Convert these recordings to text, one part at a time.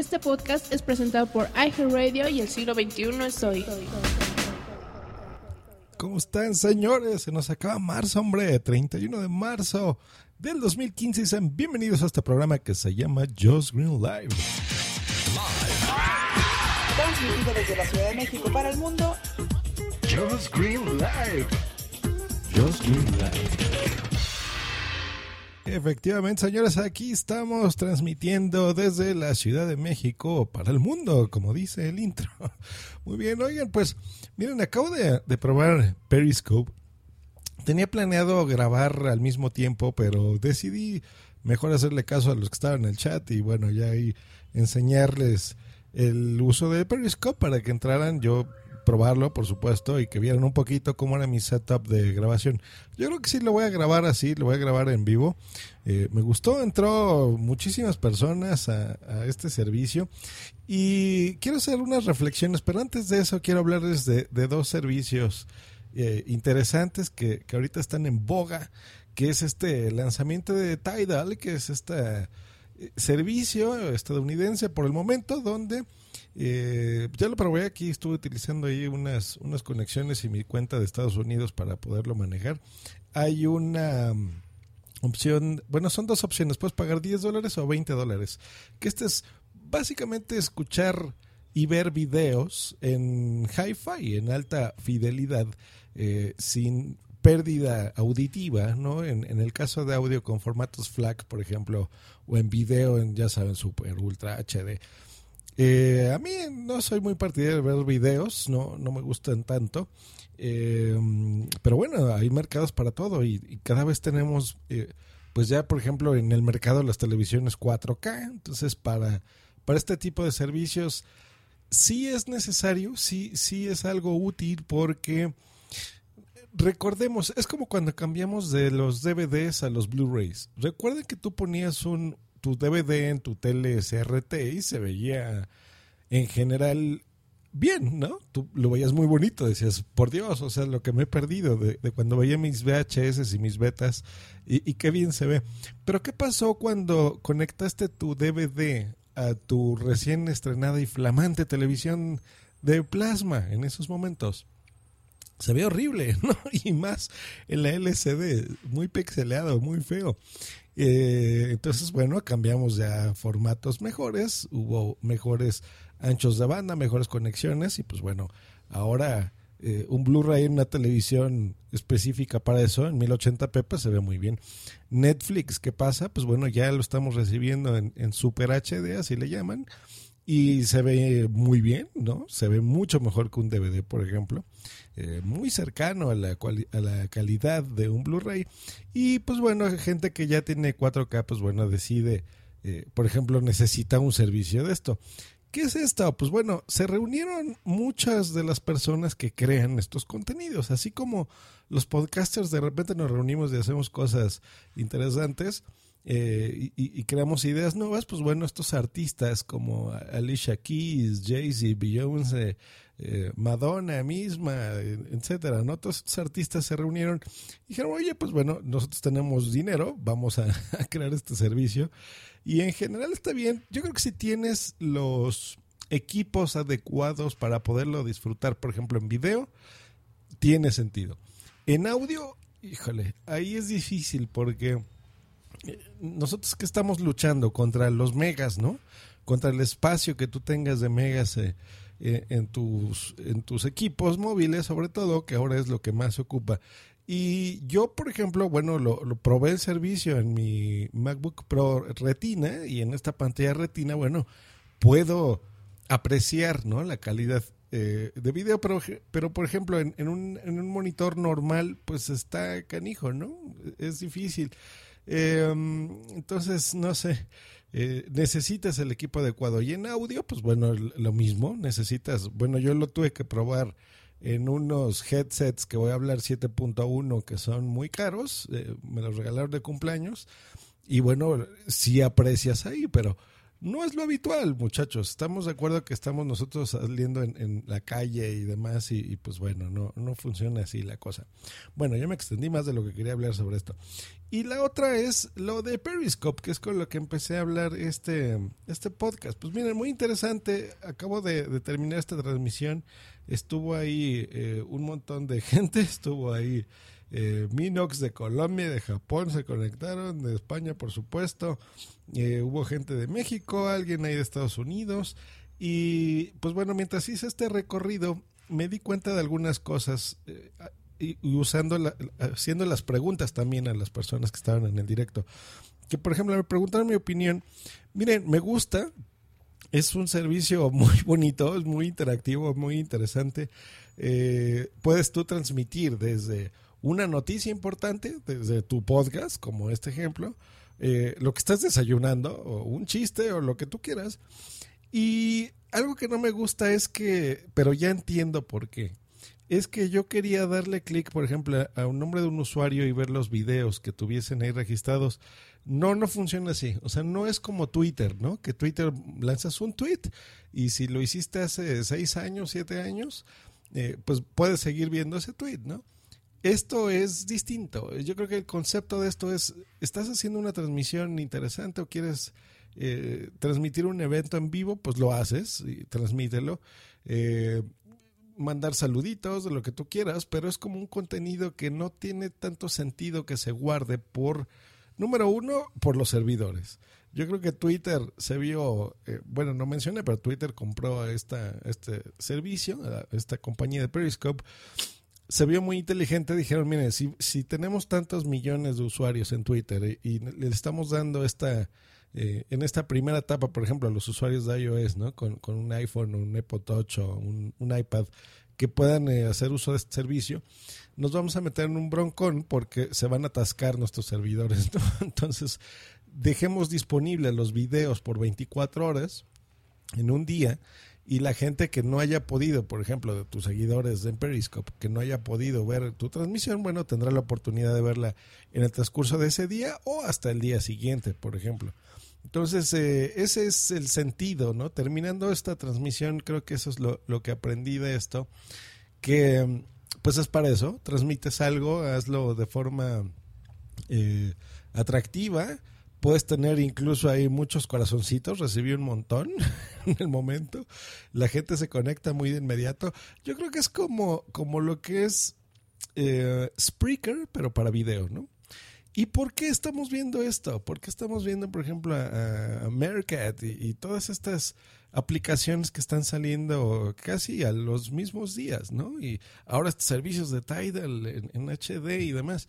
Este podcast es presentado por iHeartRadio y el siglo XXI es hoy. ¿Cómo están, señores? Se nos acaba marzo, hombre, 31 de marzo del 2015. Y sean bienvenidos a este programa que se llama Just Green Live. Transmitido desde la Ciudad de México para el mundo. Just Green Live. Just Green Live. Efectivamente, señores, aquí estamos transmitiendo desde la Ciudad de México para el mundo, como dice el intro. Muy bien, oigan, pues miren, acabo de, de probar Periscope. Tenía planeado grabar al mismo tiempo, pero decidí mejor hacerle caso a los que estaban en el chat y bueno, ya ahí enseñarles el uso de Periscope para que entraran. Yo probarlo, por supuesto, y que vieran un poquito cómo era mi setup de grabación. Yo creo que sí lo voy a grabar así, lo voy a grabar en vivo. Eh, me gustó, entró muchísimas personas a, a, este servicio y quiero hacer unas reflexiones, pero antes de eso quiero hablarles de, de dos servicios eh, interesantes que, que ahorita están en boga, que es este lanzamiento de Tidal, que es este servicio estadounidense por el momento donde eh, ya lo probé aquí, estuve utilizando ahí unas, unas conexiones y mi cuenta de Estados Unidos para poderlo manejar. Hay una um, opción, bueno, son dos opciones, puedes pagar 10 dólares o 20 dólares. Que este es básicamente escuchar y ver videos en hi-fi, en alta fidelidad, eh, sin pérdida auditiva, ¿no? En, en, el caso de audio con formatos FLAC, por ejemplo, o en video en, ya saben, super ultra HD. Eh, a mí no soy muy partidario de ver videos, no, no me gustan tanto. Eh, pero bueno, hay mercados para todo y, y cada vez tenemos, eh, pues ya por ejemplo en el mercado las televisiones 4K, entonces para, para este tipo de servicios sí es necesario, sí, sí es algo útil porque recordemos, es como cuando cambiamos de los DVDs a los Blu-rays. Recuerden que tú ponías un, tu DVD en tu tele CRT y se veía en general bien, ¿no? Tú lo veías muy bonito, decías, por Dios, o sea, lo que me he perdido de, cuando veía mis VHS y mis betas y, y, qué bien se ve. Pero ¿qué pasó cuando conectaste tu DVD a tu recién estrenada y flamante televisión de plasma en esos momentos? Se ve horrible, ¿no? Y más en la LCD, muy pixeleado, muy feo. Eh, entonces, bueno, cambiamos ya formatos mejores, hubo mejores anchos de banda, mejores conexiones y pues bueno, ahora eh, un Blu-ray en una televisión específica para eso, en 1080p, pues se ve muy bien. Netflix, ¿qué pasa? Pues bueno, ya lo estamos recibiendo en, en Super HD, así le llaman, y se ve muy bien, ¿no? Se ve mucho mejor que un DVD, por ejemplo. Eh, muy cercano a la, a la calidad de un Blu-ray. Y pues bueno, gente que ya tiene 4K, pues bueno, decide, eh, por ejemplo, necesita un servicio de esto. ¿Qué es esto? Pues bueno, se reunieron muchas de las personas que crean estos contenidos, así como los podcasters de repente nos reunimos y hacemos cosas interesantes. Eh, y, creamos ideas nuevas, pues bueno, estos artistas como Alicia Keys, Jay-Z, Beyoncé, eh, Madonna misma, etcétera, ¿no? Todos estos artistas se reunieron y dijeron, oye, pues bueno, nosotros tenemos dinero, vamos a, a crear este servicio. Y en general está bien. Yo creo que si tienes los equipos adecuados para poderlo disfrutar, por ejemplo, en video, tiene sentido. En audio, híjole, ahí es difícil porque nosotros que estamos luchando contra los megas, ¿no? Contra el espacio que tú tengas de megas eh, eh, en, tus, en tus equipos móviles, sobre todo, que ahora es lo que más se ocupa. Y yo, por ejemplo, bueno, lo, lo, probé el servicio en mi MacBook Pro Retina y en esta pantalla Retina, bueno, puedo apreciar, ¿no? La calidad eh, de video, pero, pero por ejemplo, en, un, en un monitor normal, pues está canijo, ¿no? Es difícil. Eh, entonces, no sé. eh, necesitas el equipo adecuado. Y en audio, pues bueno, lo mismo, necesitas, bueno, yo lo tuve que probar en unos headsets que voy a hablar 7.1 que son muy caros, eh, me los regalaron de cumpleaños y bueno, sí aprecias ahí, pero no es lo habitual, muchachos. Estamos de acuerdo que estamos nosotros saliendo en, la calle y demás, y, pues bueno, no, no funciona así la cosa. Bueno, ya me extendí más de lo que quería hablar sobre esto. Y la otra es lo de Periscope, que es con lo que empecé a hablar este, este podcast. Pues miren, muy interesante. Acabo de, terminar esta transmisión. Estuvo ahí eh, un montón de gente, estuvo ahí eh, Minox de Colombia, de Japón se conectaron, de España por supuesto, eh, hubo gente de México, alguien ahí de Estados Unidos y pues bueno, mientras hice este recorrido me di cuenta de algunas cosas eh, y, usando haciendo las preguntas también a las personas que estaban en el directo. Que por ejemplo me preguntaron mi opinión. Miren, me gusta, es un servicio muy bonito, es muy interactivo, muy interesante. puedes tú transmitir desde una noticia importante desde tu podcast, como este ejemplo, eh, lo que estás desayunando, o un chiste, o lo que tú quieras. Y algo que no me gusta es que, pero ya entiendo por qué, es que yo quería darle clic, por ejemplo, a un nombre de un usuario y ver los videos que tuviesen ahí registrados. No, no funciona así. O sea, no es como Twitter, ¿no? Que Twitter lanzas un tweet y si lo hiciste hace seis años, siete años, eh, pues puedes seguir viendo ese tweet, ¿no? Esto es distinto. Yo creo que el concepto de esto es, estás haciendo una transmisión interesante o quieres eh, transmitir un evento en vivo, pues lo haces y transmítelo. Eh, mandar saluditos de lo que tú quieras, pero es como un contenido que no tiene tanto sentido que se guarde por, número uno, por los servidores. Yo creo que Twitter se vio, eh, bueno, no mencioné, pero Twitter compró esta, este servicio, esta compañía de Periscope se vio muy inteligente. Dijeron, miren, si, si tenemos tantos millones de usuarios en Twitter y, le estamos dando esta, eh, en esta primera etapa, por ejemplo, a los usuarios de iOS, ¿no? Con, con un iPhone, un Apple Touch o un, iPad, que puedan eh, hacer uso de este servicio, nos vamos a meter en un broncón porque se van a atascar nuestros servidores, ¿no? Entonces, dejemos disponibles los videos por 24 horas en un día y la gente que no haya podido, por ejemplo, de tus seguidores en Periscope, que no haya podido ver tu transmisión, bueno, tendrá la oportunidad de verla en el transcurso de ese día o hasta el día siguiente, por ejemplo. Entonces, eh, ese es el sentido, ¿no? Terminando esta transmisión, creo que eso es lo, que aprendí de esto, que pues es para eso, transmites algo, hazlo de forma eh, atractiva, Puedes tener incluso ahí muchos corazoncitos, recibí un montón en el momento. La gente se conecta muy de inmediato. Yo creo que es como, como lo que es eh, Spreaker, pero para video, ¿no? ¿Y por qué estamos viendo esto? ¿Por qué estamos viendo, por ejemplo, a, a y, todas estas aplicaciones que están saliendo casi a los mismos días, ¿no? Y ahora servicios de Tidal en, en HD y demás.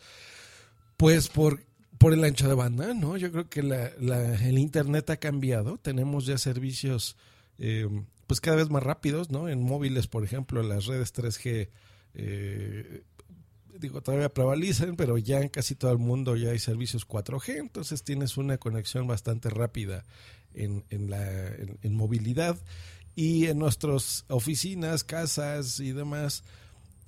Pues por por el ancho de banda, ¿no? Yo creo que el Internet ha cambiado. Tenemos ya servicios eh, pues cada vez más rápidos, ¿no? En móviles, por ejemplo, las redes 3G, eh, digo, todavía prevalecen, pero ya en casi todo el mundo ya hay servicios 4G, entonces tienes una conexión bastante rápida en, en la en movilidad. Y en nuestras oficinas, casas y demás,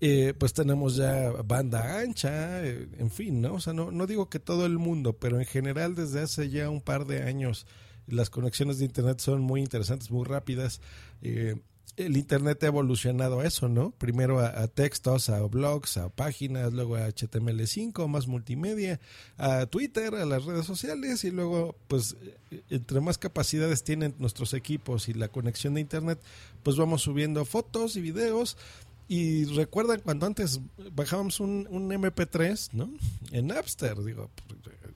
eh, pues tenemos ya banda ancha, eh, en fin, ¿no? O sea, no, no digo que todo el mundo, pero en general desde hace ya un par de años las conexiones de Internet son muy interesantes, muy rápidas. Eh, el Internet ha evolucionado a eso, ¿no? Primero a, textos, a blogs, a páginas, luego a HTML5, más multimedia, a Twitter, a las redes sociales y luego, pues, entre más capacidades tienen nuestros equipos y la conexión de Internet, pues vamos subiendo fotos y videos y recuerdan cuando antes bajábamos un, un MP3, ¿no? En Napster, digo,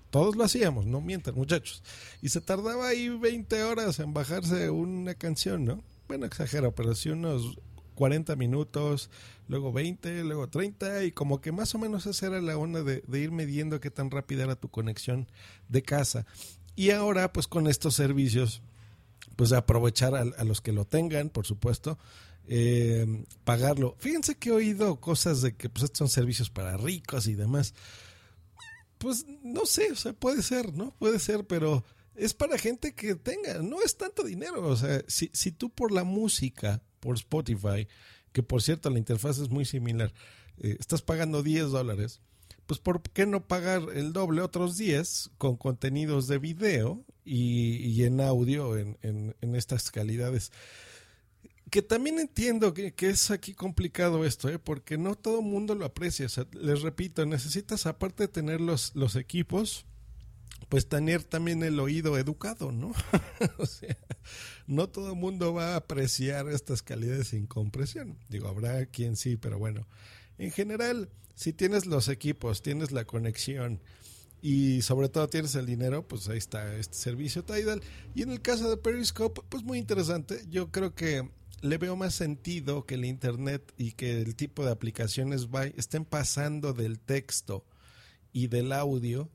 todos lo hacíamos, no mientan, muchachos. Y se tardaba ahí 20 horas en bajarse una canción, ¿no? Bueno, exagero, pero sí unos 40 minutos, luego 20, luego 30, y como que más o menos esa era la onda de, ir midiendo qué tan rápida era tu conexión de casa. Y ahora, pues con estos servicios, pues aprovechar a los que lo tengan, por supuesto, eh, pagarlo. Fíjense que he oído cosas de que pues estos son servicios para ricos y demás. Pues no sé, puede ser, ¿no? Puede ser, pero es para gente que tenga, no es tanto dinero. O sea, si, si tú por la música, por Spotify, que por cierto la interfaz es muy similar, eh, estás pagando 10 dólares, pues ¿por qué no pagar el doble otros 10 con contenidos de video y, en audio en, en, estas calidades? Que también entiendo que, es aquí complicado esto, ¿eh? porque no todo el mundo lo aprecia. les repito, necesitas aparte de tener los, los equipos, pues tener también el oído educado, ¿no? o sea, no todo el mundo va a apreciar estas calidades sin compresión. Digo, habrá quien sí, pero bueno, en general, si tienes los equipos, tienes la conexión y sobre todo tienes el dinero, pues ahí está este servicio Tidal. Y en el caso de Periscope, pues muy interesante. Yo creo que le veo más sentido que el Internet y que el tipo de aplicaciones estén pasando del texto y del audio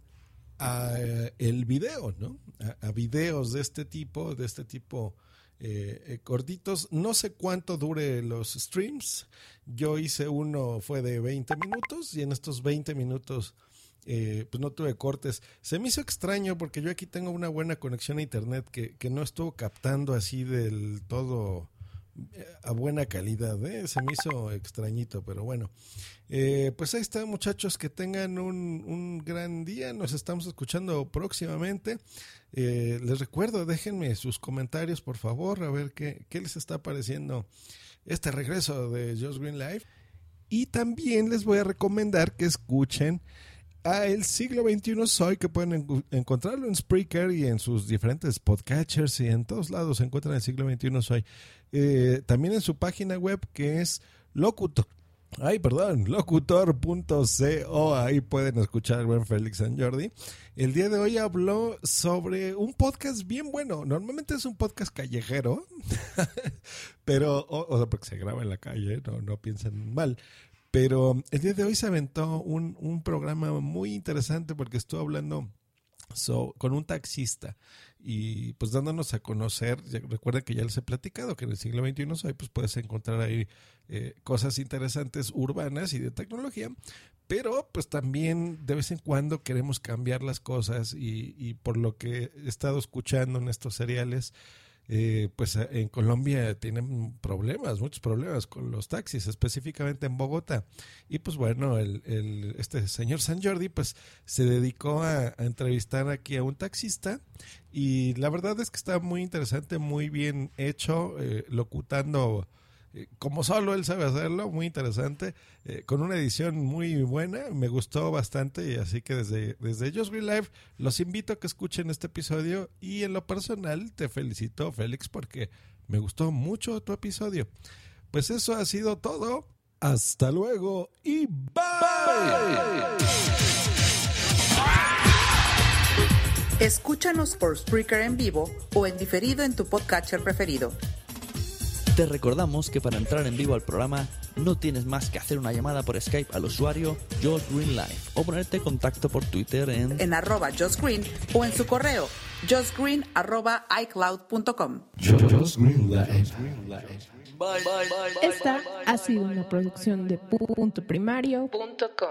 a eh, el video, ¿no? A, videos de este tipo, de este tipo eh, eh, cortitos. No sé cuánto dure los streams. Yo hice uno, fue de 20 minutos y en estos 20 minutos pues no tuve cortes. Se me hizo extraño porque yo aquí tengo una buena conexión a internet que, que no estuvo captando así del todo a buena calidad. ¿eh? Se me hizo extrañito, pero bueno. Eh, pues ahí está, muchachos, que tengan un, un, gran día. Nos estamos escuchando próximamente. Eh, les recuerdo, déjenme sus comentarios, por favor, a ver qué, qué les está pareciendo este regreso de Just Green Live. Y también les voy a recomendar que escuchen a El Siglo XXI Soy, que pueden encontrarlo en Spreaker y en sus diferentes podcatchers y en todos lados se encuentran El Siglo XXI Soy. Eh, también en su página web que es locutor. Ay, perdón, locutor.co, ahí pueden escuchar al buen Félix San Jordi. El día de hoy habló sobre un podcast bien bueno. Normalmente es un podcast callejero, pero, o, sea, porque se graba en la calle, no, no piensen mal. Pero el día de hoy se aventó un, un programa muy interesante porque estuvo hablando con un taxista y pues dándonos a conocer, recuerden que ya les he platicado que en el siglo XXI hoy pues puedes encontrar ahí eh, cosas interesantes urbanas y de tecnología, pero pues también de vez en cuando queremos cambiar las cosas y, y por lo que he estado escuchando en estos seriales, eh, pues eh, en Colombia tienen problemas, muchos problemas con los taxis, específicamente en Bogotá. Y pues bueno, el, el este señor San Jordi pues se dedicó a, entrevistar aquí a un taxista y la verdad es que está muy interesante, muy bien hecho, eh, locutando eh, como solo él sabe hacerlo, muy interesante, eh, con una edición muy buena, me gustó bastante y así que desde, desde Just Green Live los invito a que escuchen este episodio y en lo personal te felicito Félix porque me gustó mucho tu episodio. Pues eso ha sido todo, hasta luego y bye. Escúchanos por Spreaker en vivo o en diferido en tu podcatcher preferido. Te recordamos que para entrar en vivo al programa no tienes más que hacer una llamada por Skype al usuario Josh Green Live o ponerte en contacto por Twitter en, en arroba Josh Green o en su correo justgreen arroba iCloud.com. Esta ha sido una producción de punto primario.com.